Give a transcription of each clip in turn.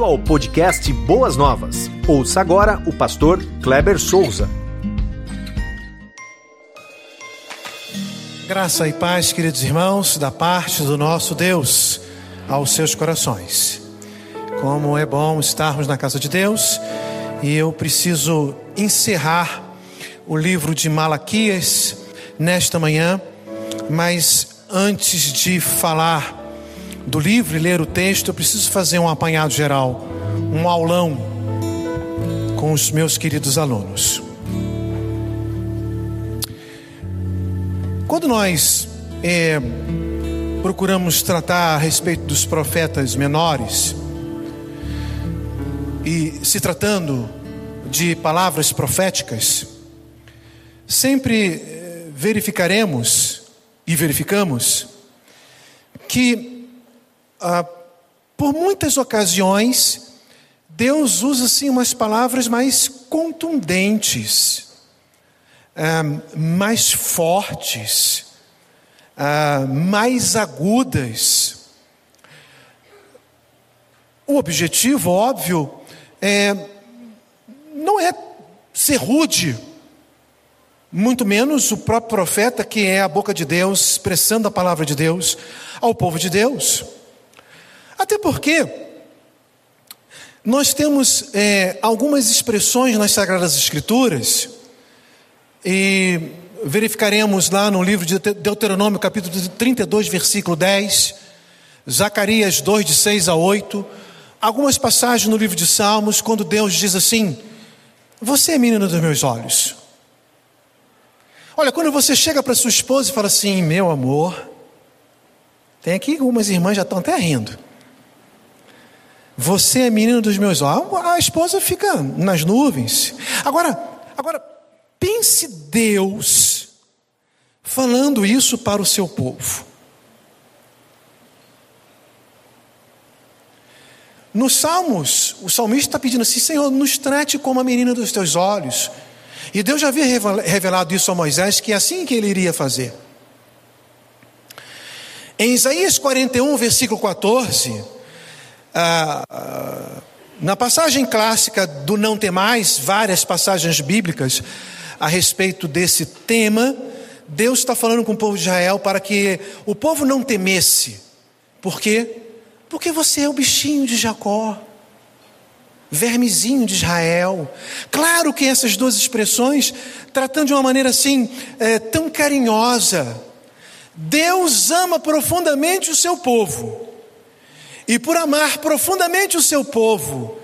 Bem-vindo ao podcast Boas Novas. Ouça agora o pastor Kleber Souza. Graça e paz, queridos irmãos, da parte do nosso Deus aos seus corações. Como é bom estarmos na casa de Deus e eu preciso encerrar o livro de Malaquias nesta manhã, mas antes de falar do livro e ler o texto, eu preciso fazer um apanhado geral, um aulão com os meus queridos alunos. Quando nós é, procuramos tratar a respeito dos profetas menores, e se tratando de palavras proféticas, sempre é, verificaremos e verificamos que ah, por muitas ocasiões, Deus usa assim umas palavras mais contundentes, ah, mais fortes, ah, mais agudas. O objetivo, óbvio, é, não é ser rude, muito menos o próprio profeta, que é a boca de Deus, expressando a palavra de Deus ao povo de Deus. Até porque nós temos é, algumas expressões nas Sagradas Escrituras, e verificaremos lá no livro de Deuteronômio, capítulo 32, versículo 10, Zacarias 2, de 6 a 8, algumas passagens no livro de Salmos, quando Deus diz assim: Você é menina dos meus olhos. Olha, quando você chega para sua esposa e fala assim, meu amor, tem aqui algumas irmãs já estão até rindo. Você é menino dos meus olhos. A esposa fica nas nuvens. Agora, agora pense Deus falando isso para o seu povo. Nos Salmos, o salmista está pedindo assim: Senhor, nos trate como a menina dos teus olhos. E Deus já havia revelado isso a Moisés, que é assim que ele iria fazer. Em Isaías 41, versículo 14, ah, ah, na passagem clássica do não ter mais, várias passagens bíblicas a respeito desse tema, Deus está falando com o povo de Israel para que o povo não temesse. Por quê? Porque você é o bichinho de Jacó, vermezinho de Israel. Claro que essas duas expressões, tratando de uma maneira assim, é, tão carinhosa, Deus ama profundamente o seu povo. E por amar profundamente o seu povo,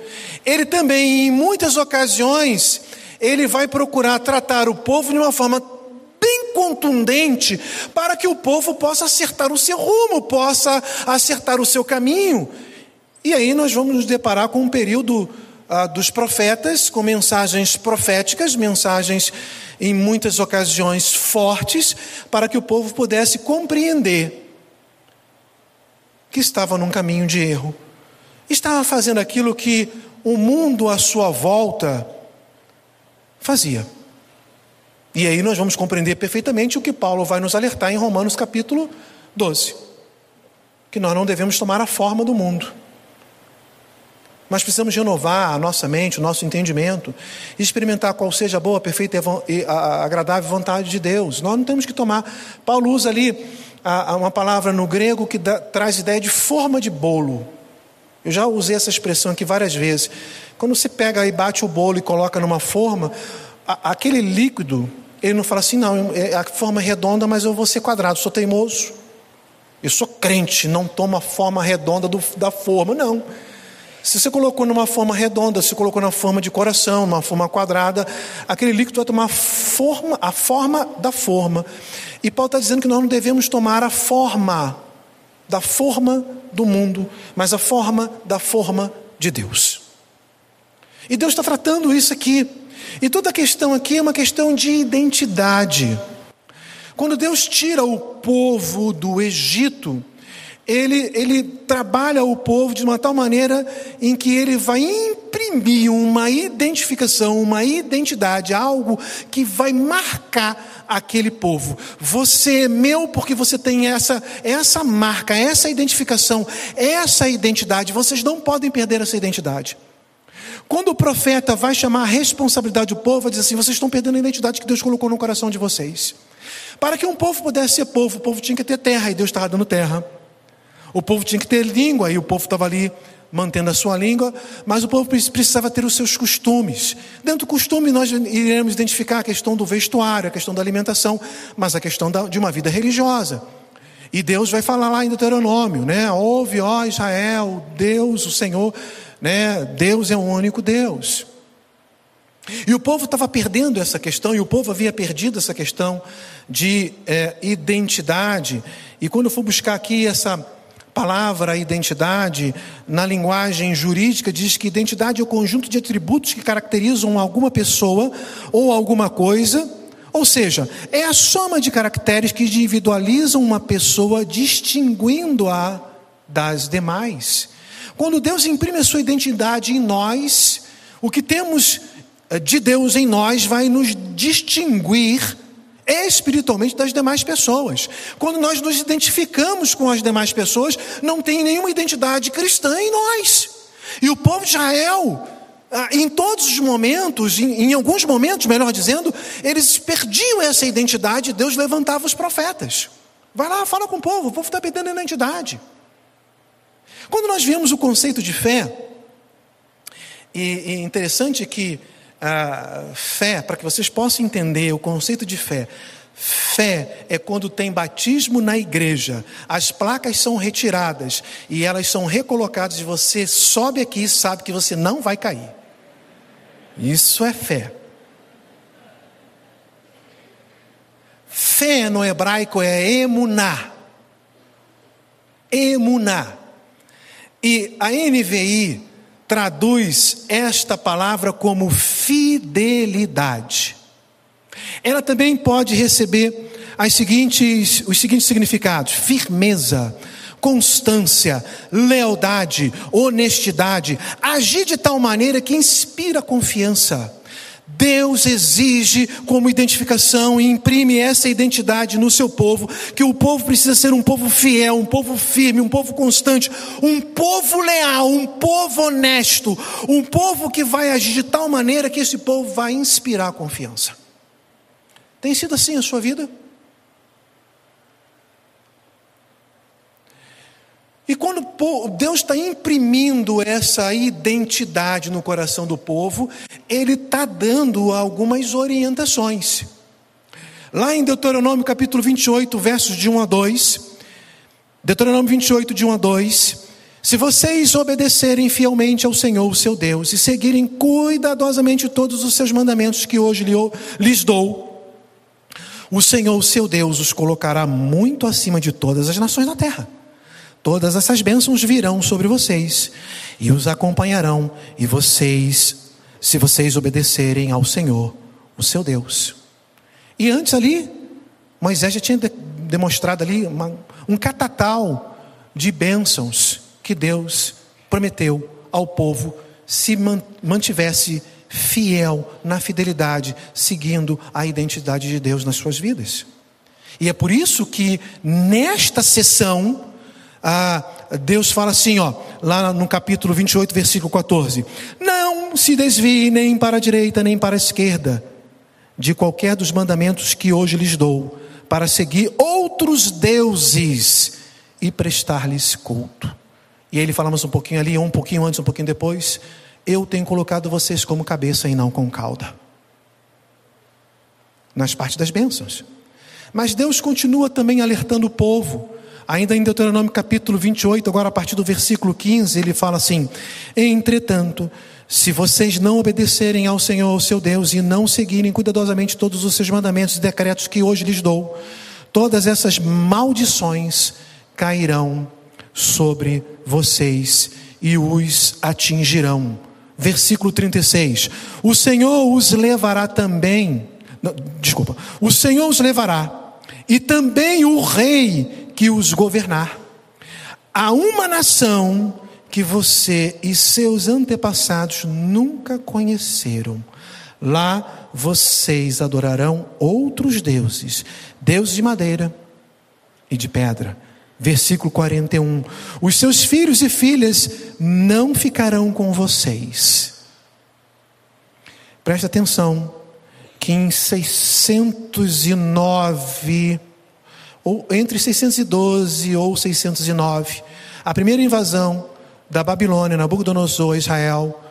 ele também, em muitas ocasiões, ele vai procurar tratar o povo de uma forma bem contundente para que o povo possa acertar o seu rumo, possa acertar o seu caminho. E aí nós vamos nos deparar com um período ah, dos profetas, com mensagens proféticas, mensagens em muitas ocasiões fortes, para que o povo pudesse compreender que estava num caminho de erro, estava fazendo aquilo que o mundo à sua volta fazia. E aí nós vamos compreender perfeitamente o que Paulo vai nos alertar em Romanos capítulo 12: que nós não devemos tomar a forma do mundo. Mas precisamos renovar a nossa mente, o nosso entendimento, e experimentar qual seja a boa, perfeita e agradável vontade de Deus. Nós não temos que tomar. Paulo usa ali uma palavra no grego que dá, traz ideia de forma de bolo. Eu já usei essa expressão aqui várias vezes. Quando você pega e bate o bolo e coloca numa forma, a, aquele líquido, ele não fala assim, não, é, a forma é redonda, mas eu vou ser quadrado, sou teimoso. Eu sou crente, não tomo a forma redonda do, da forma, não. Se você colocou numa forma redonda, se colocou na forma de coração, uma forma quadrada, aquele líquido vai tomar forma, a forma da forma. E Paulo está dizendo que nós não devemos tomar a forma da forma do mundo, mas a forma da forma de Deus. E Deus está tratando isso aqui. E toda a questão aqui é uma questão de identidade. Quando Deus tira o povo do Egito, ele, ele trabalha o povo de uma tal maneira em que ele vai imprimir uma identificação, uma identidade, algo que vai marcar aquele povo. Você é meu porque você tem essa, essa marca, essa identificação, essa identidade. Vocês não podem perder essa identidade. Quando o profeta vai chamar a responsabilidade do povo, dizer assim: vocês estão perdendo a identidade que Deus colocou no coração de vocês. Para que um povo pudesse ser povo, o povo tinha que ter terra, e Deus estava dando terra. O povo tinha que ter língua, e o povo estava ali mantendo a sua língua, mas o povo precisava ter os seus costumes. Dentro do costume, nós iremos identificar a questão do vestuário, a questão da alimentação, mas a questão de uma vida religiosa. E Deus vai falar lá em Deuteronômio, né? Ouve, ó Israel, Deus, o Senhor, né? Deus é o único Deus. E o povo estava perdendo essa questão, e o povo havia perdido essa questão de é, identidade. E quando eu for buscar aqui essa palavra identidade, na linguagem jurídica, diz que identidade é o conjunto de atributos que caracterizam alguma pessoa ou alguma coisa, ou seja, é a soma de caracteres que individualizam uma pessoa, distinguindo-a das demais. Quando Deus imprime a sua identidade em nós, o que temos eh, de Deus em nós vai nos distinguir espiritualmente das demais pessoas. Quando nós nos identificamos com as demais pessoas, não tem nenhuma identidade cristã em nós. E o povo de Israel, ah, em todos os momentos, em, alguns momentos, melhor dizendo, eles perdiam essa identidade, Deus levantava os profetas. Vai lá, fala com o povo, o povo está perdendo a identidade. Quando nós vemos o conceito de fé, e, é interessante que a fé, para que vocês possam entender o conceito de fé. Fé é quando tem batismo na igreja, as placas são retiradas e elas são recolocadas, e você sobe aqui e sabe que você não vai cair. Isso é fé. Fé no hebraico é emuná. Emuná. E a NVI traduz esta palavra como fidelidade. Ela também pode receber as seguintes, os seguintes significados: firmeza, constância, lealdade, honestidade, agir de tal maneira que inspira confiança Deus exige como identificação e imprime essa identidade no seu povo, que o povo precisa ser um povo fiel, um povo firme, um povo constante, um povo leal, um povo honesto, um povo que vai agir de tal maneira que esse povo vai inspirar confiança. Tem sido assim a sua vida? E quando Deus está imprimindo essa identidade no coração do povo, Ele está dando algumas orientações. Lá em Deuteronômio capítulo 28, versos de 1 a 2, Deuteronômio 28, de 1 a 2, se vocês obedecerem fielmente ao Senhor, seu Deus, e seguirem cuidadosamente todos os seus mandamentos que hoje lhes dou, o Senhor, seu Deus, os colocará muito acima de todas as nações da terra. Todas essas bênçãos virão sobre vocês e os acompanharão, e vocês, se vocês obedecerem ao Senhor, o seu Deus. E antes ali, Moisés já tinha demonstrado ali uma, um catatal de bênçãos que Deus prometeu ao povo se mantivesse fiel na fidelidade, seguindo a identidade de Deus nas suas vidas. E é por isso que nesta sessão ah, Deus fala assim, ó, lá no capítulo 28, versículo 14: Não se desvie nem para a direita nem para a esquerda de qualquer dos mandamentos que hoje lhes dou, para seguir outros deuses e prestar-lhes culto. E aí ele falamos um pouquinho ali, um pouquinho antes, um pouquinho depois. Eu tenho colocado vocês como cabeça e não com cauda. Nas partes das bênçãos. Mas Deus continua também alertando o povo Ainda em Deuteronômio capítulo 28, agora a partir do versículo 15, ele fala assim: Entretanto, se vocês não obedecerem ao Senhor, o seu Deus, e não seguirem cuidadosamente todos os seus mandamentos e decretos que hoje lhes dou, todas essas maldições cairão sobre vocês e os atingirão. Versículo 36: O Senhor os levará também, não, desculpa, o Senhor os levará, e também o rei que os governar. a uma nação que você e seus antepassados nunca conheceram. Lá vocês adorarão outros deuses, deuses de madeira e de pedra. Versículo 41. Os seus filhos e filhas não ficarão com vocês. Preste atenção que em 609 ou entre 612 ou 609, a primeira invasão da Babilônia, Nabucodonosor, Israel,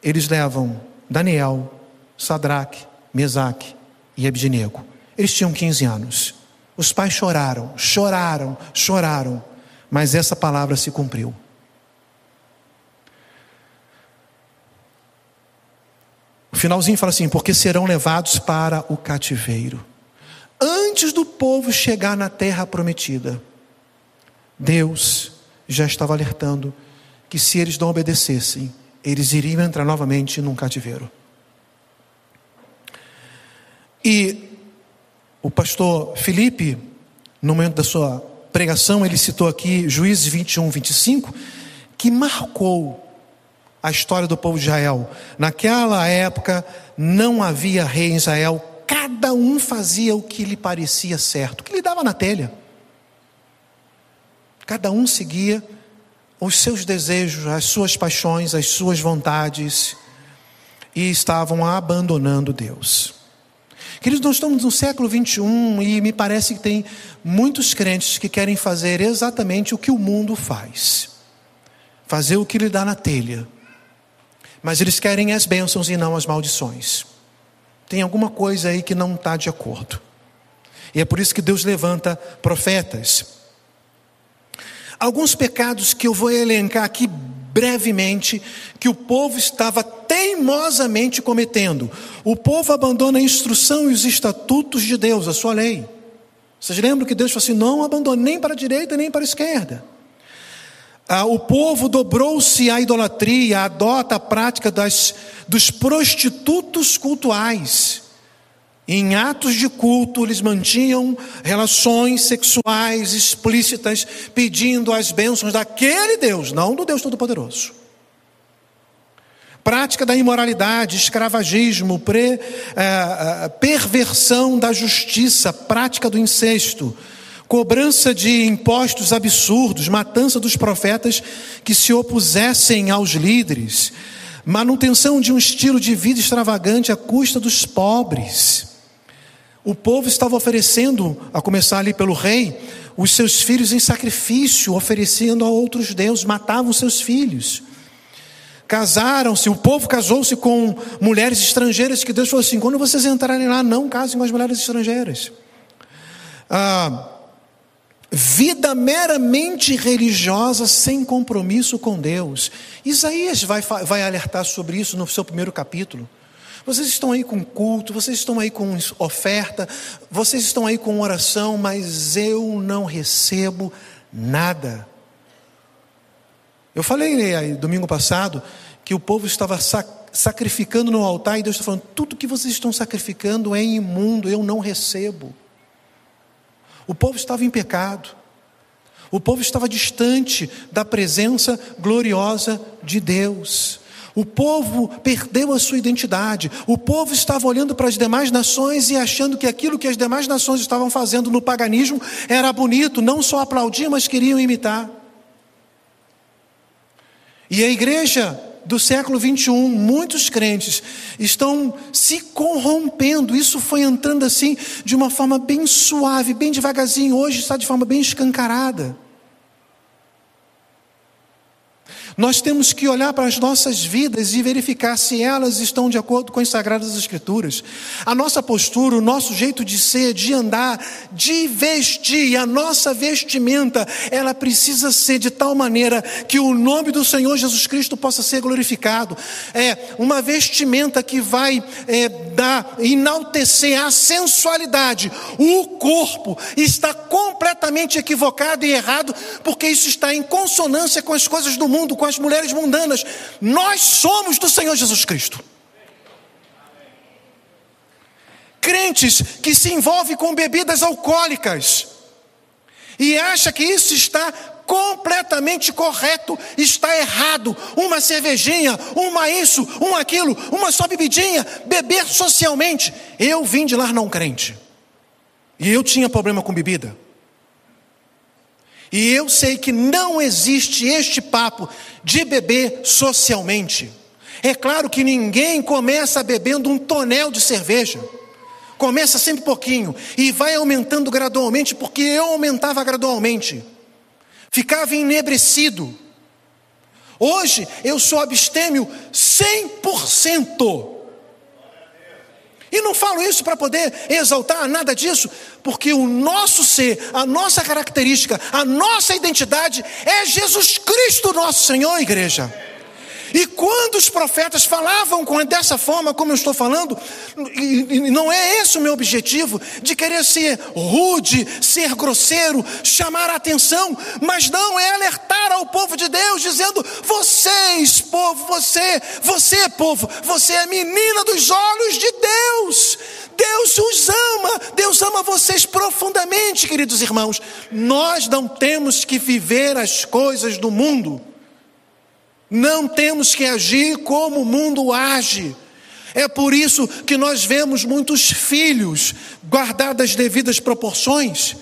eles levam Daniel, Sadraque, Mesaque e Abednego. Eles tinham 15 anos. Os pais choraram, choraram, choraram, mas essa palavra se cumpriu. O finalzinho fala assim: porque serão levados para o cativeiro. Antes do povo chegar na terra prometida, Deus já estava alertando que se eles não obedecessem, eles iriam entrar novamente num cativeiro. E o pastor Felipe, no momento da sua pregação, ele citou aqui Juízes 21, 25, que marcou a história do povo de Israel. Naquela época não havia rei em Israel, cada um fazia o que lhe parecia certo, o que lhe dava na telha. Cada um seguia os seus desejos, as suas paixões, as suas vontades e estavam abandonando Deus. Queridos, nós estamos no século 21 e me parece que tem muitos crentes que querem fazer exatamente o que o mundo faz, fazer o que lhe dá na telha mas eles querem as bênçãos e não as maldições. Tem alguma coisa aí que não está de acordo. E é por isso que Deus levanta profetas. Alguns pecados que eu vou elencar aqui brevemente, que o povo estava teimosamente cometendo. O povo abandona a instrução e os estatutos de Deus, a sua lei. Vocês lembram que Deus falou assim: não abandone nem para a direita nem para a esquerda. Ah, o povo dobrou-se à idolatria, adota a prática das, dos prostitutos cultuais. Em atos de culto, eles mantinham relações sexuais explícitas, pedindo as bênçãos daquele Deus, não do Deus Todo-Poderoso. Prática da imoralidade, escravagismo, pre, eh, eh, perversão da justiça, prática do incesto, cobrança de impostos absurdos, matança dos profetas que se opusessem aos líderes, manutenção de um estilo de vida extravagante à custa dos pobres. O povo estava oferecendo, a começar ali pelo rei, os seus filhos em sacrifício, oferecendo a outros deuses, matavam seus filhos. Casaram-se, o povo casou-se com mulheres estrangeiras, que Deus falou assim: quando vocês entrarem lá, não casem com as mulheres estrangeiras. Ah, vida meramente religiosa sem compromisso com Deus. Isaías vai, vai alertar sobre isso no seu primeiro capítulo. Vocês estão aí com culto, vocês estão aí com oferta, vocês estão aí com oração, mas eu não recebo nada. Eu falei aí domingo passado que o povo estava sacrificando no altar e Deus está falando: tudo que vocês estão sacrificando é imundo, eu não recebo. O povo estava em pecado. O povo estava distante da presença gloriosa de Deus. O povo perdeu a sua identidade. O povo estava olhando para as demais nações e achando que aquilo que as demais nações estavam fazendo no paganismo era bonito, não só aplaudiam, mas queriam imitar. E a igreja do século 21, muitos crentes estão se corrompendo. Isso foi entrando assim de uma forma bem suave, bem devagarzinho. Hoje está de forma bem escancarada. Nós temos que olhar para as nossas vidas e verificar se elas estão de acordo com as Sagradas Escrituras. A nossa postura, o nosso jeito de ser, de andar, de vestir, a nossa vestimenta, ela precisa ser de tal maneira que o nome do Senhor Jesus Cristo possa ser glorificado. É uma vestimenta que vai é, dar, enaltecer a sensualidade. O corpo está completamente equivocado e errado, porque isso está em consonância com as coisas do mundo, com as mulheres mundanas. Nós somos do Senhor Jesus Cristo. Crentes que se envolvem com bebidas alcoólicas e acha que isso está completamente correto, está errado. Uma cervejinha, uma isso, um aquilo, uma só bebidinha, beber socialmente. Eu vim de lá não crente. E eu tinha problema com bebida. E eu sei que não existe este papo de beber socialmente. É claro que ninguém começa bebendo um tonel de cerveja. Começa sempre pouquinho e vai aumentando gradualmente, porque eu aumentava gradualmente. Ficava enebrecido. Hoje eu sou abstêmio 100%. E não falo isso para poder exaltar nada disso, porque o nosso ser, a nossa característica, a nossa identidade é Jesus Cristo, nosso Senhor, igreja. E quando os profetas falavam dessa forma, como eu estou falando, e não é esse o meu objetivo, de querer ser rude, ser grosseiro, chamar a atenção, mas não é alertar ao povo de Deus, dizendo: vocês, povo, você, você, povo, você é menina dos olhos de Deus. Deus os ama, Deus ama vocês profundamente, queridos irmãos. Nós não temos que viver as coisas do mundo. Não temos que agir como o mundo age. É por isso que nós vemos muitos filhos, guardadas as devidas proporções,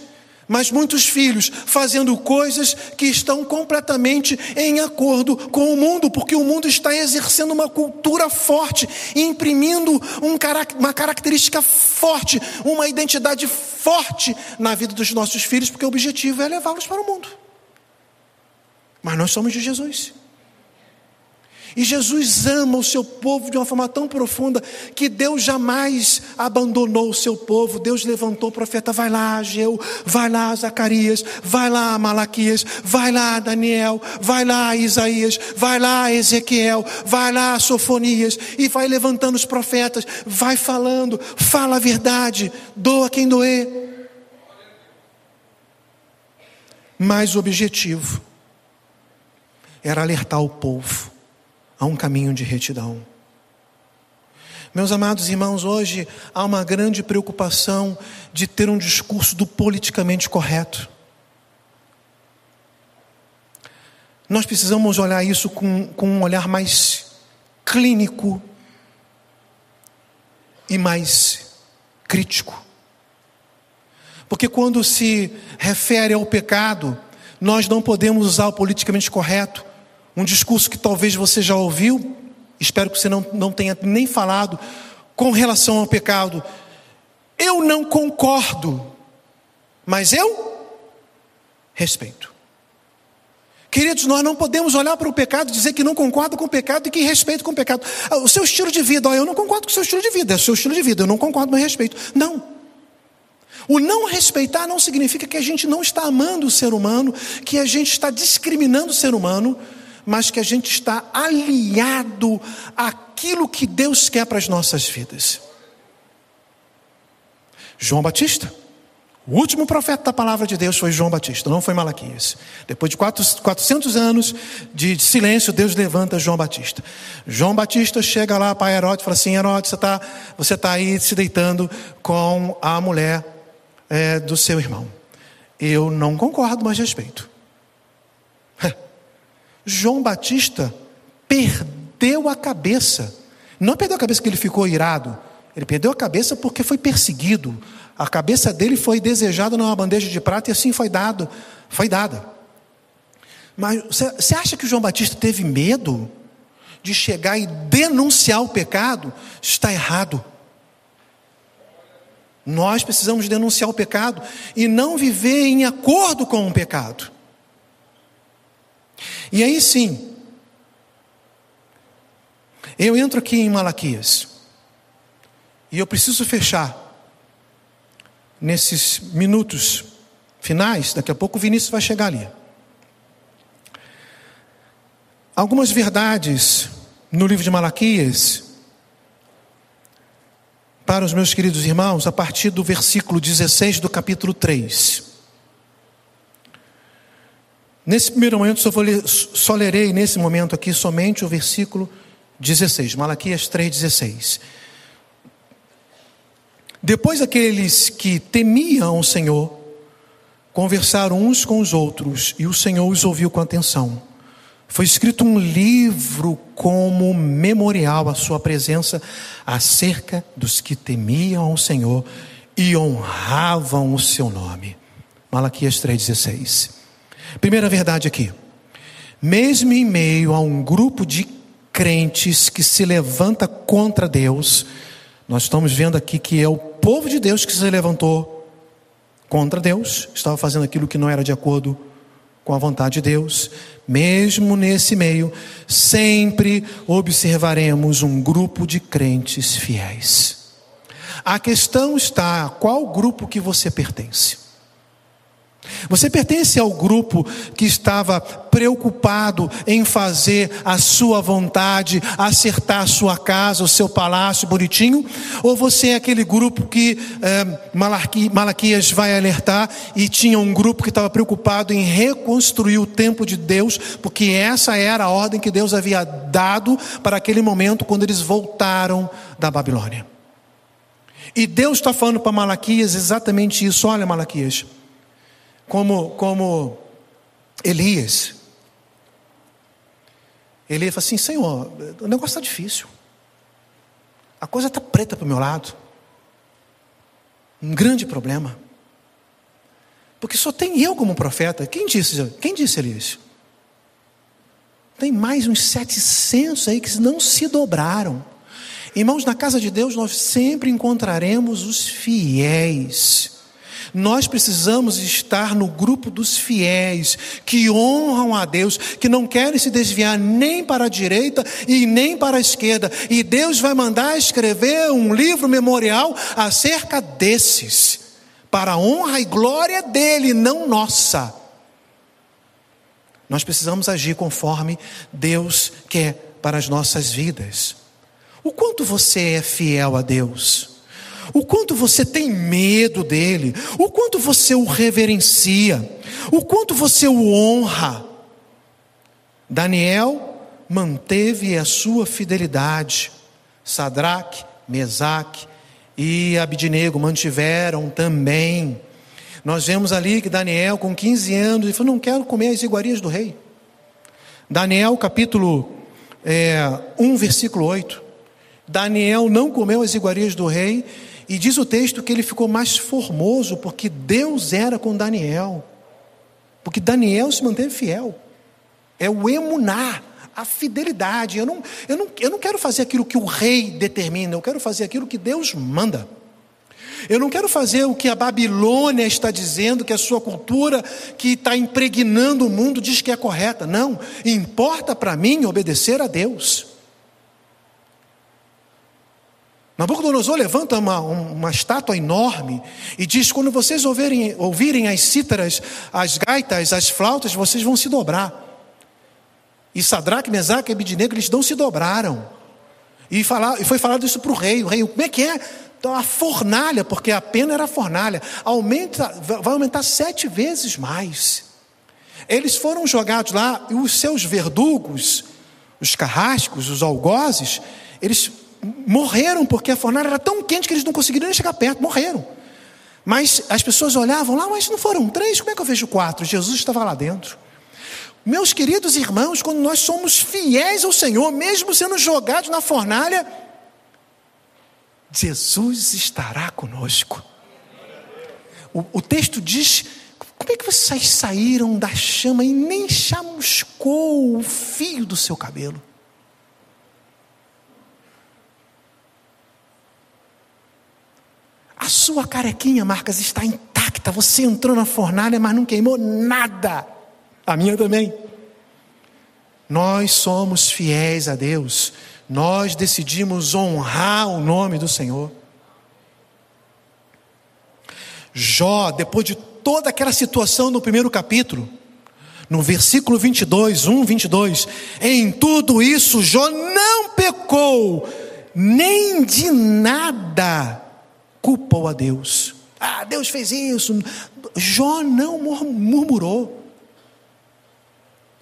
mas muitos filhos fazendo coisas que estão completamente em acordo com o mundo, porque o mundo está exercendo uma cultura forte, imprimindo um, uma característica forte, uma identidade forte na vida dos nossos filhos, porque o objetivo é levá-los para o mundo. Mas nós somos de Jesus. E Jesus ama o seu povo de uma forma tão profunda que Deus jamais abandonou o seu povo. Deus levantou o profeta, vai lá, Ageu, vai lá, Zacarias, vai lá, Malaquias, vai lá, Daniel, vai lá, Isaías, vai lá, Ezequiel, vai lá, Sofonias, e vai levantando os profetas, vai falando, fala a verdade, doa quem doer. Mas o objetivo era alertar o povo a um caminho de retidão. Meus amados irmãos, hoje há uma grande preocupação de ter um discurso do politicamente correto. Nós precisamos olhar isso com, com um olhar mais clínico e mais crítico. Porque quando se refere ao pecado, nós não podemos usar o politicamente correto um discurso que talvez você já ouviu, espero que você não, não tenha nem falado, com relação ao pecado. Eu não concordo, mas eu respeito. Queridos, nós não podemos olhar para o pecado e dizer que não concordo com o pecado e que respeito com o pecado. Ah, o seu estilo de vida, ó, eu não concordo com o seu estilo de vida, é o seu estilo de vida, eu não concordo, mas respeito. Não. O não respeitar não significa que a gente não está amando o ser humano, que a gente está discriminando o ser humano, mas que a gente está aliado àquilo que Deus quer para as nossas vidas. João Batista, o último profeta da palavra de Deus foi João Batista, não foi Malaquias. Depois de 400 anos de silêncio, Deus levanta João Batista. João Batista chega lá para Herodes e fala assim: Herodes, você está você tá aí se deitando com a mulher é, do seu irmão. Eu não concordo, mas respeito. João Batista perdeu a cabeça. Não perdeu a cabeça porque ele ficou irado. Ele perdeu a cabeça porque foi perseguido. A cabeça dele foi desejada numa bandeja de prata e assim foi dado, foi dada. Mas você acha que João Batista teve medo de chegar e denunciar o pecado? Está errado. Nós precisamos denunciar o pecado e não viver em acordo com o pecado. E aí sim, eu entro aqui em Malaquias, e eu preciso fechar nesses minutos finais, daqui a pouco o Vinícius vai chegar ali. Algumas verdades no livro de Malaquias, para os meus queridos irmãos, a partir do versículo 16 do capítulo 3. Nesse primeiro momento, só, ler, só lerei nesse momento aqui somente o versículo 16, Malaquias 3,16. Depois aqueles que temiam o Senhor, conversaram uns com os outros e o Senhor os ouviu com atenção. Foi escrito um livro como memorial à sua presença acerca dos que temiam ao Senhor e honravam o seu nome. Malaquias 3,16. Primeira verdade aqui. Mesmo em meio a um grupo de crentes que se levanta contra Deus, nós estamos vendo aqui que é o povo de Deus que se levantou contra Deus, estava fazendo aquilo que não era de acordo com a vontade de Deus. Mesmo nesse meio, sempre observaremos um grupo de crentes fiéis. A questão está: qual grupo que você pertence? Você pertence ao grupo que estava preocupado em fazer a sua vontade, acertar a sua casa, o seu palácio bonitinho? Ou você é aquele grupo que é, Malaquias vai alertar e tinha um grupo que estava preocupado em reconstruir o templo de Deus, porque essa era a ordem que Deus havia dado para aquele momento quando eles voltaram da Babilônia? E Deus está falando para Malaquias exatamente isso. Olha, Malaquias, como, como Elias. Elias fala assim: Senhor, o negócio está difícil. A coisa está preta para o meu lado. Um grande problema. Porque só tem eu como profeta. Quem disse, quem disse Elias? Tem mais uns 700 aí que não se dobraram. Irmãos, na casa de Deus nós sempre encontraremos os fiéis. Nós precisamos estar no grupo dos fiéis, que honram a Deus, que não querem se desviar nem para a direita e nem para a esquerda. E Deus vai mandar escrever um livro memorial acerca desses, para a honra e glória dele, não nossa. Nós precisamos agir conforme Deus quer para as nossas vidas. O quanto você é fiel a Deus? O quanto você tem medo dele? O quanto você o reverencia? O quanto você o honra? Daniel manteve a sua fidelidade. Sadraque, Mesaque e Abidnego mantiveram também. Nós vemos ali que Daniel, com 15 anos, ele falou: Não quero comer as iguarias do rei. Daniel, capítulo é, 1, versículo 8. Daniel não comeu as iguarias do rei, e diz o texto que ele ficou mais formoso, porque Deus era com Daniel. Porque Daniel se manteve fiel. É o emunar, a fidelidade. Eu não, eu, não, eu não quero fazer aquilo que o rei determina, eu quero fazer aquilo que Deus manda. Eu não quero fazer o que a Babilônia está dizendo, que a sua cultura que está impregnando o mundo diz que é correta. Não, importa para mim obedecer a Deus. Nabucodonosor levanta uma, uma estátua enorme e diz: quando vocês ouvirem, ouvirem as cítaras, as gaitas, as flautas, vocês vão se dobrar. E Sadraque, Mesaque e Abidnego, eles não se dobraram. E, falar, e foi falado isso para o rei. O rei, como é que é? Então, a fornalha, porque a pena era a fornalha, aumenta, vai aumentar sete vezes mais. Eles foram jogados lá e os seus verdugos, os carrascos, os algozes, eles morreram porque a fornalha era tão quente que eles não conseguiram nem chegar perto, morreram. Mas as pessoas olhavam lá, mas não foram três, como é que eu vejo quatro? Jesus estava lá dentro. Meus queridos irmãos, quando nós somos fiéis ao Senhor, mesmo sendo jogados na fornalha, Jesus estará conosco. O, o texto diz: como é que vocês saíram da chama e nem chamuscou o fio do seu cabelo? Sua carequinha, Marcas, está intacta. Você entrou na fornalha, mas não queimou nada. A minha também. Nós somos fiéis a Deus. Nós decidimos honrar o nome do Senhor. Jó, depois de toda aquela situação no primeiro capítulo, no versículo 22, 1, 22, em tudo isso Jó não pecou, nem de nada culpou a Deus. Ah, Deus fez isso. Jó não murmurou.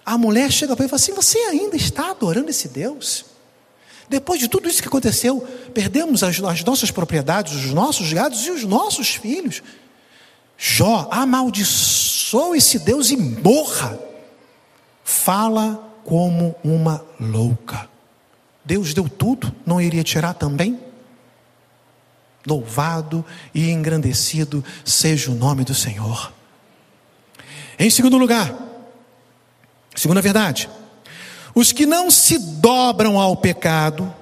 A mulher chega para ele e fala assim: Você ainda está adorando esse Deus? Depois de tudo isso que aconteceu, perdemos as, as nossas propriedades, os nossos gados e os nossos filhos. Jó amaldiçoou esse Deus e morra. Fala como uma louca. Deus deu tudo, não iria tirar também? Louvado e engrandecido seja o nome do Senhor. Em segundo lugar, segunda verdade, os que não se dobram ao pecado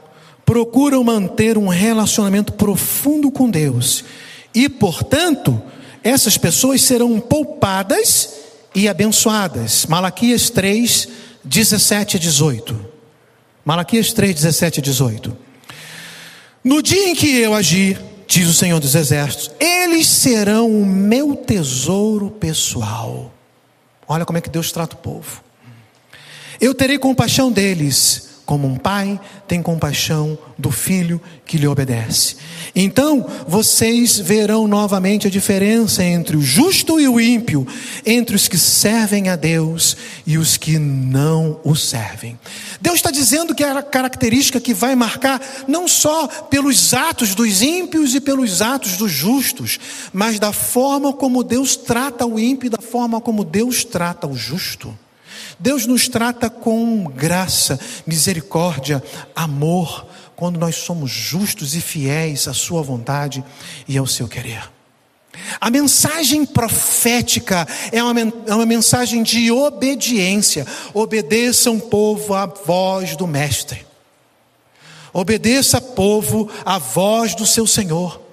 procuram manter um relacionamento profundo com Deus e, portanto, essas pessoas serão poupadas e abençoadas. Malaquias 3, 17 e 18. Malaquias 3, 17 e 18. No dia em que eu agir, diz o Senhor dos Exércitos, eles serão o meu tesouro pessoal. Olha como é que Deus trata o povo. Eu terei compaixão deles como um pai tem compaixão do filho que lhe obedece. Então vocês verão novamente a diferença entre o justo e o ímpio, entre os que servem a Deus e os que não o servem. Deus está dizendo que é a característica que vai marcar não só pelos atos dos ímpios e pelos atos dos justos, mas da forma como Deus trata o ímpio e da forma como Deus trata o justo. Deus nos trata com graça, misericórdia, amor, quando nós somos justos e fiéis à Sua vontade e ao seu querer. A mensagem profética é uma, é uma mensagem de obediência. Obedeçam, povo, à voz do Mestre. Obedeça, povo, à voz do seu Senhor.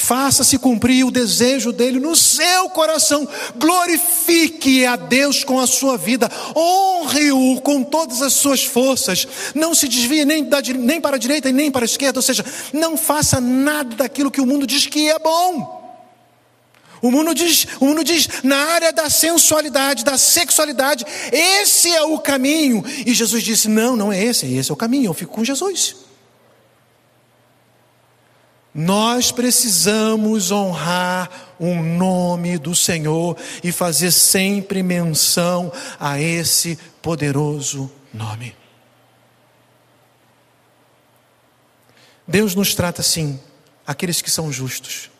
Faça-se cumprir o desejo dele no seu coração. Glorifique a Deus com a sua vida. Honre-o com todas as suas forças. Não se desvie nem, da, nem para a direita e nem para a esquerda. Ou seja, não faça nada daquilo que o mundo diz que é bom. O mundo diz, o mundo diz na área da sensualidade, da sexualidade, esse é o caminho. E Jesus disse: Não, não é esse, esse é o caminho. Eu fico com Jesus. Nós precisamos honrar o nome do Senhor e fazer sempre menção a esse poderoso nome. Deus nos trata assim, aqueles que são justos.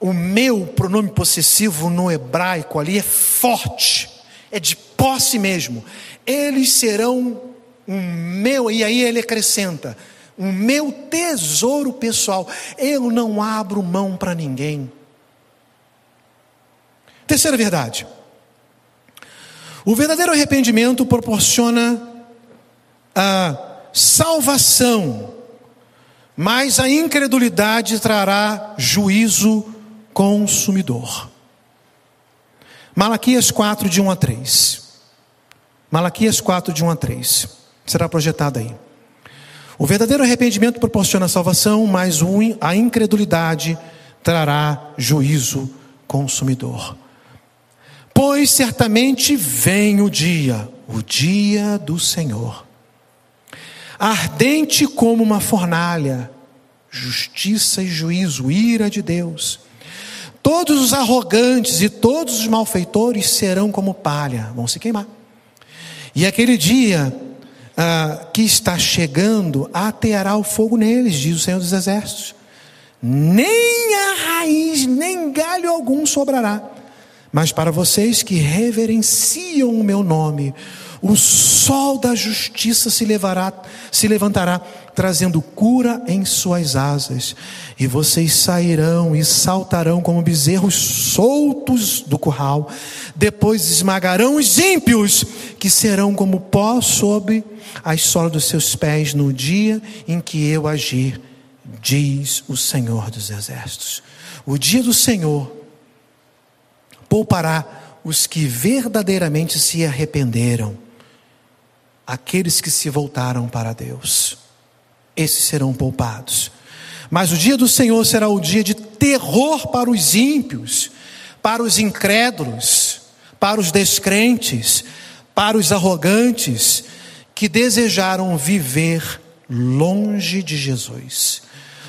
O meu pronome possessivo no hebraico ali é forte, é de posse mesmo. Eles serão o meu, e aí ele acrescenta: o meu tesouro pessoal. Eu não abro mão para ninguém. Terceira verdade. O verdadeiro arrependimento proporciona a salvação, mas a incredulidade trará juízo consumidor. Malaquias 4, de 1 a 3. Malaquias 4, de 1 a 3. Será projetado aí. O verdadeiro arrependimento proporciona salvação, mas a incredulidade trará juízo consumidor. Pois certamente vem o dia, o dia do Senhor, ardente como uma fornalha, justiça e juízo, ira de Deus. Todos os arrogantes e todos os malfeitores serão como palha, vão se queimar. E aquele dia ah, que está chegando ateará o fogo neles, diz o Senhor dos Exércitos. Nem a raiz, nem galho algum sobrará. Mas para vocês que reverenciam o meu nome, o sol da justiça se, levará, se levantará, trazendo cura em suas asas, e vocês sairão e saltarão como bezerros soltos do curral, depois esmagarão os ímpios, que serão como pó sob as solas dos seus pés no dia em que eu agir, diz o Senhor dos Exércitos. O dia do Senhor poupará os que verdadeiramente se arrependeram, aqueles que se voltaram para Deus. Esses serão poupados. Mas o dia do Senhor será o dia de terror para os ímpios, para os incrédulos, para os descrentes, para os arrogantes, que desejaram viver longe de Jesus.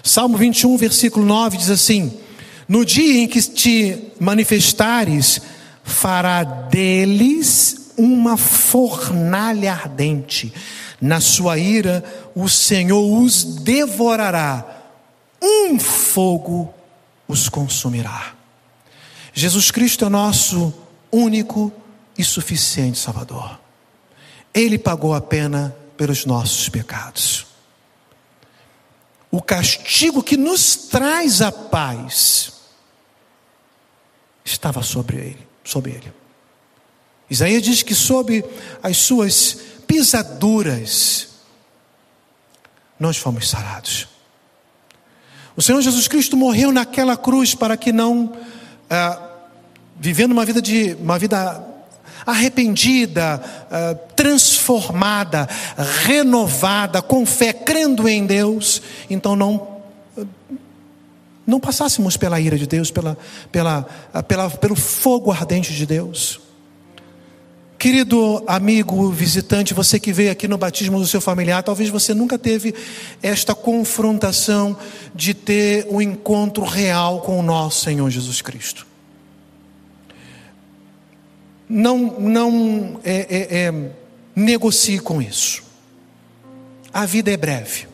Salmo 21, versículo 9 diz assim: No dia em que te manifestares, fará deles uma fornalha ardente. Na sua ira, o Senhor os devorará, um fogo os consumirá. Jesus Cristo é nosso único e suficiente Salvador. Ele pagou a pena pelos nossos pecados. O castigo que nos traz a paz estava sobre ele, sobre ele. Isaías diz que sob as suas pisaduras nós fomos sarados. O Senhor Jesus Cristo morreu naquela cruz para que não ah, vivendo uma vida de uma vida arrependida, ah, transformada, renovada, com fé, crendo em Deus, então não não passássemos pela ira de Deus, pela, pela, ah, pela, pelo fogo ardente de Deus. Querido amigo visitante, você que veio aqui no batismo do seu familiar, talvez você nunca teve esta confrontação de ter um encontro real com o nosso Senhor Jesus Cristo. Não, não é, é, é, negocie com isso. A vida é breve.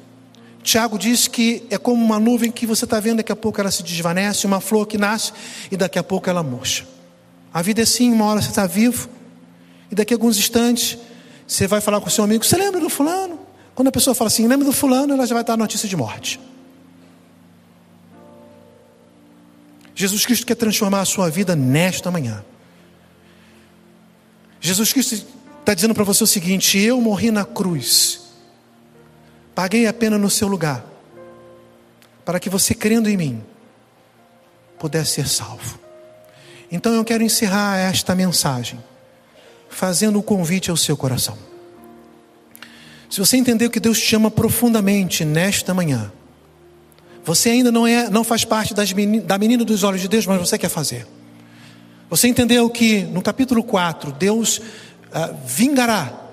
Tiago diz que é como uma nuvem que você está vendo, daqui a pouco ela se desvanece, uma flor que nasce e daqui a pouco ela murcha. A vida é assim, uma hora você está vivo, e daqui a alguns instantes, você vai falar com o seu amigo: Você lembra do fulano? Quando a pessoa fala assim, lembra do fulano, ela já vai dar a notícia de morte. Jesus Cristo quer transformar a sua vida nesta manhã. Jesus Cristo está dizendo para você o seguinte: Eu morri na cruz, paguei a pena no seu lugar, para que você, crendo em mim, pudesse ser salvo. Então eu quero encerrar esta mensagem fazendo o convite ao seu coração. Se você entendeu que Deus te ama profundamente nesta manhã, você ainda não é, não faz parte das da menina dos olhos de Deus, mas você quer fazer. Você entendeu que no capítulo 4, Deus ah, vingará,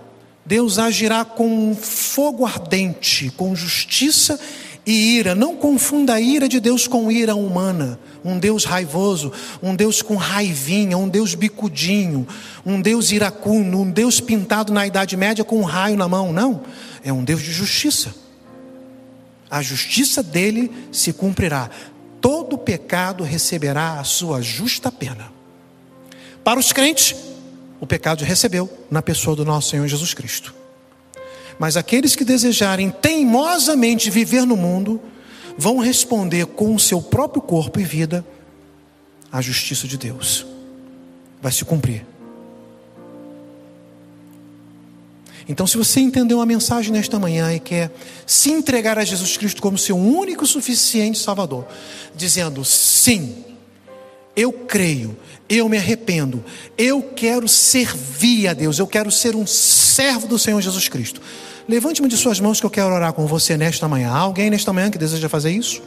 Deus agirá com fogo ardente, com justiça e ira. Não confunda a ira de Deus com ira humana um Deus raivoso, um Deus com raivinha, um Deus bicudinho, um Deus iracundo, um Deus pintado na Idade Média com um raio na mão. Não, é um Deus de justiça. A justiça dele se cumprirá. Todo pecado receberá a sua justa pena. Para os crentes, o pecado recebeu na pessoa do nosso Senhor Jesus Cristo. Mas aqueles que desejarem teimosamente viver no mundo, vão responder com o seu próprio corpo e vida à justiça de Deus. Vai se cumprir. Então, se você entendeu a mensagem nesta manhã e quer se entregar a Jesus Cristo como seu único e suficiente Salvador, dizendo sim, eu creio, eu me arrependo, eu quero servir a Deus, eu quero ser um servo do Senhor Jesus Cristo. Levante-me de suas mãos que eu quero orar com você nesta manhã. Há alguém nesta manhã que deseja fazer isso?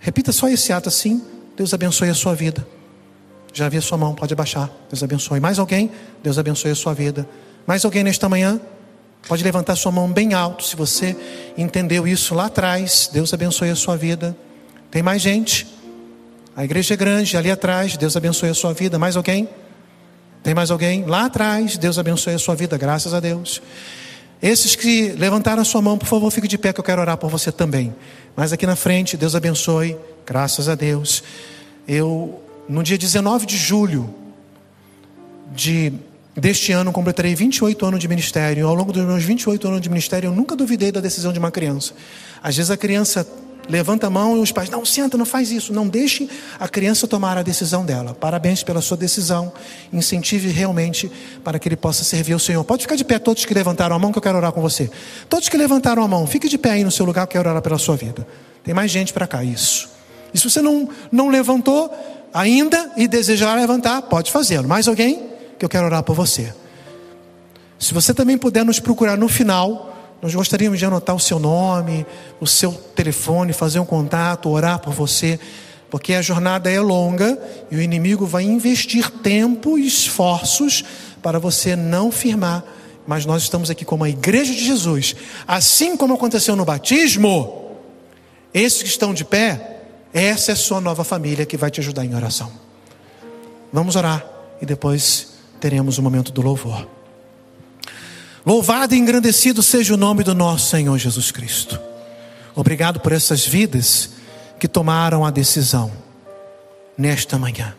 Repita só esse ato assim. Deus abençoe a sua vida. Já vi a sua mão, pode abaixar. Deus abençoe. Mais alguém? Deus abençoe a sua vida. Mais alguém nesta manhã? Pode levantar sua mão bem alto se você entendeu isso lá atrás. Deus abençoe a sua vida. Tem mais gente? A igreja é grande, ali atrás. Deus abençoe a sua vida. Mais alguém? Tem mais alguém? Lá atrás. Deus abençoe a sua vida. Graças a Deus. Esses que levantaram a sua mão, por favor, fique de pé que eu quero orar por você também. Mas aqui na frente, Deus abençoe, graças a Deus. Eu, no dia 19 de julho de, deste ano, completarei 28 anos de ministério. Ao longo dos meus 28 anos de ministério, eu nunca duvidei da decisão de uma criança. Às vezes a criança levanta a mão e os pais, não, senta, não faz isso. Não deixe a criança tomar a decisão dela. Parabéns pela sua decisão. Incentive realmente para que ele possa servir ao Senhor. Pode ficar de pé todos que levantaram a mão, que eu quero orar com você. Todos que levantaram a mão, fique de pé aí no seu lugar, que eu quero orar pela sua vida. Tem mais gente para cá, isso. E se você não, não levantou ainda e desejar levantar, pode fazê-lo. Mais alguém? Que eu quero orar por você. Se você também puder nos procurar no final, nós gostaríamos de anotar o seu nome, o seu telefone, fazer um contato, orar por você, porque a jornada é longa e o inimigo vai investir tempo e esforços para você não firmar. Mas nós estamos aqui como a igreja de Jesus, assim como aconteceu no batismo. Esses que estão de pé, essa é a sua nova família que vai te ajudar em oração. Vamos orar e depois teremos o momento do louvor. Louvado e engrandecido seja o nome do nosso Senhor Jesus Cristo. Obrigado por essas vidas que tomaram a decisão nesta manhã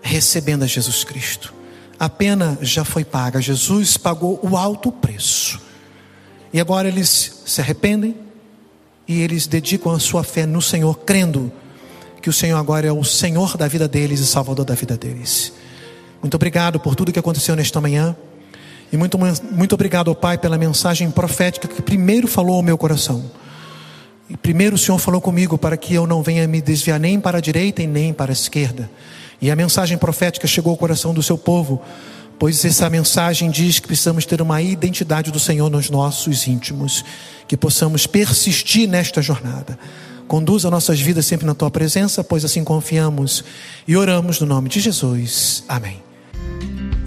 recebendo a Jesus Cristo. A pena já foi paga, Jesus pagou o alto preço. E agora eles se arrependem e eles dedicam a sua fé no Senhor, crendo que o Senhor agora é o Senhor da vida deles e Salvador da vida deles. Muito obrigado por tudo que aconteceu nesta manhã. E muito, muito obrigado, Pai, pela mensagem profética que primeiro falou ao meu coração. E primeiro o Senhor falou comigo para que eu não venha me desviar nem para a direita e nem para a esquerda. E a mensagem profética chegou ao coração do seu povo, pois essa mensagem diz que precisamos ter uma identidade do Senhor nos nossos íntimos, que possamos persistir nesta jornada. Conduza nossas vidas sempre na tua presença, pois assim confiamos e oramos no nome de Jesus. Amém.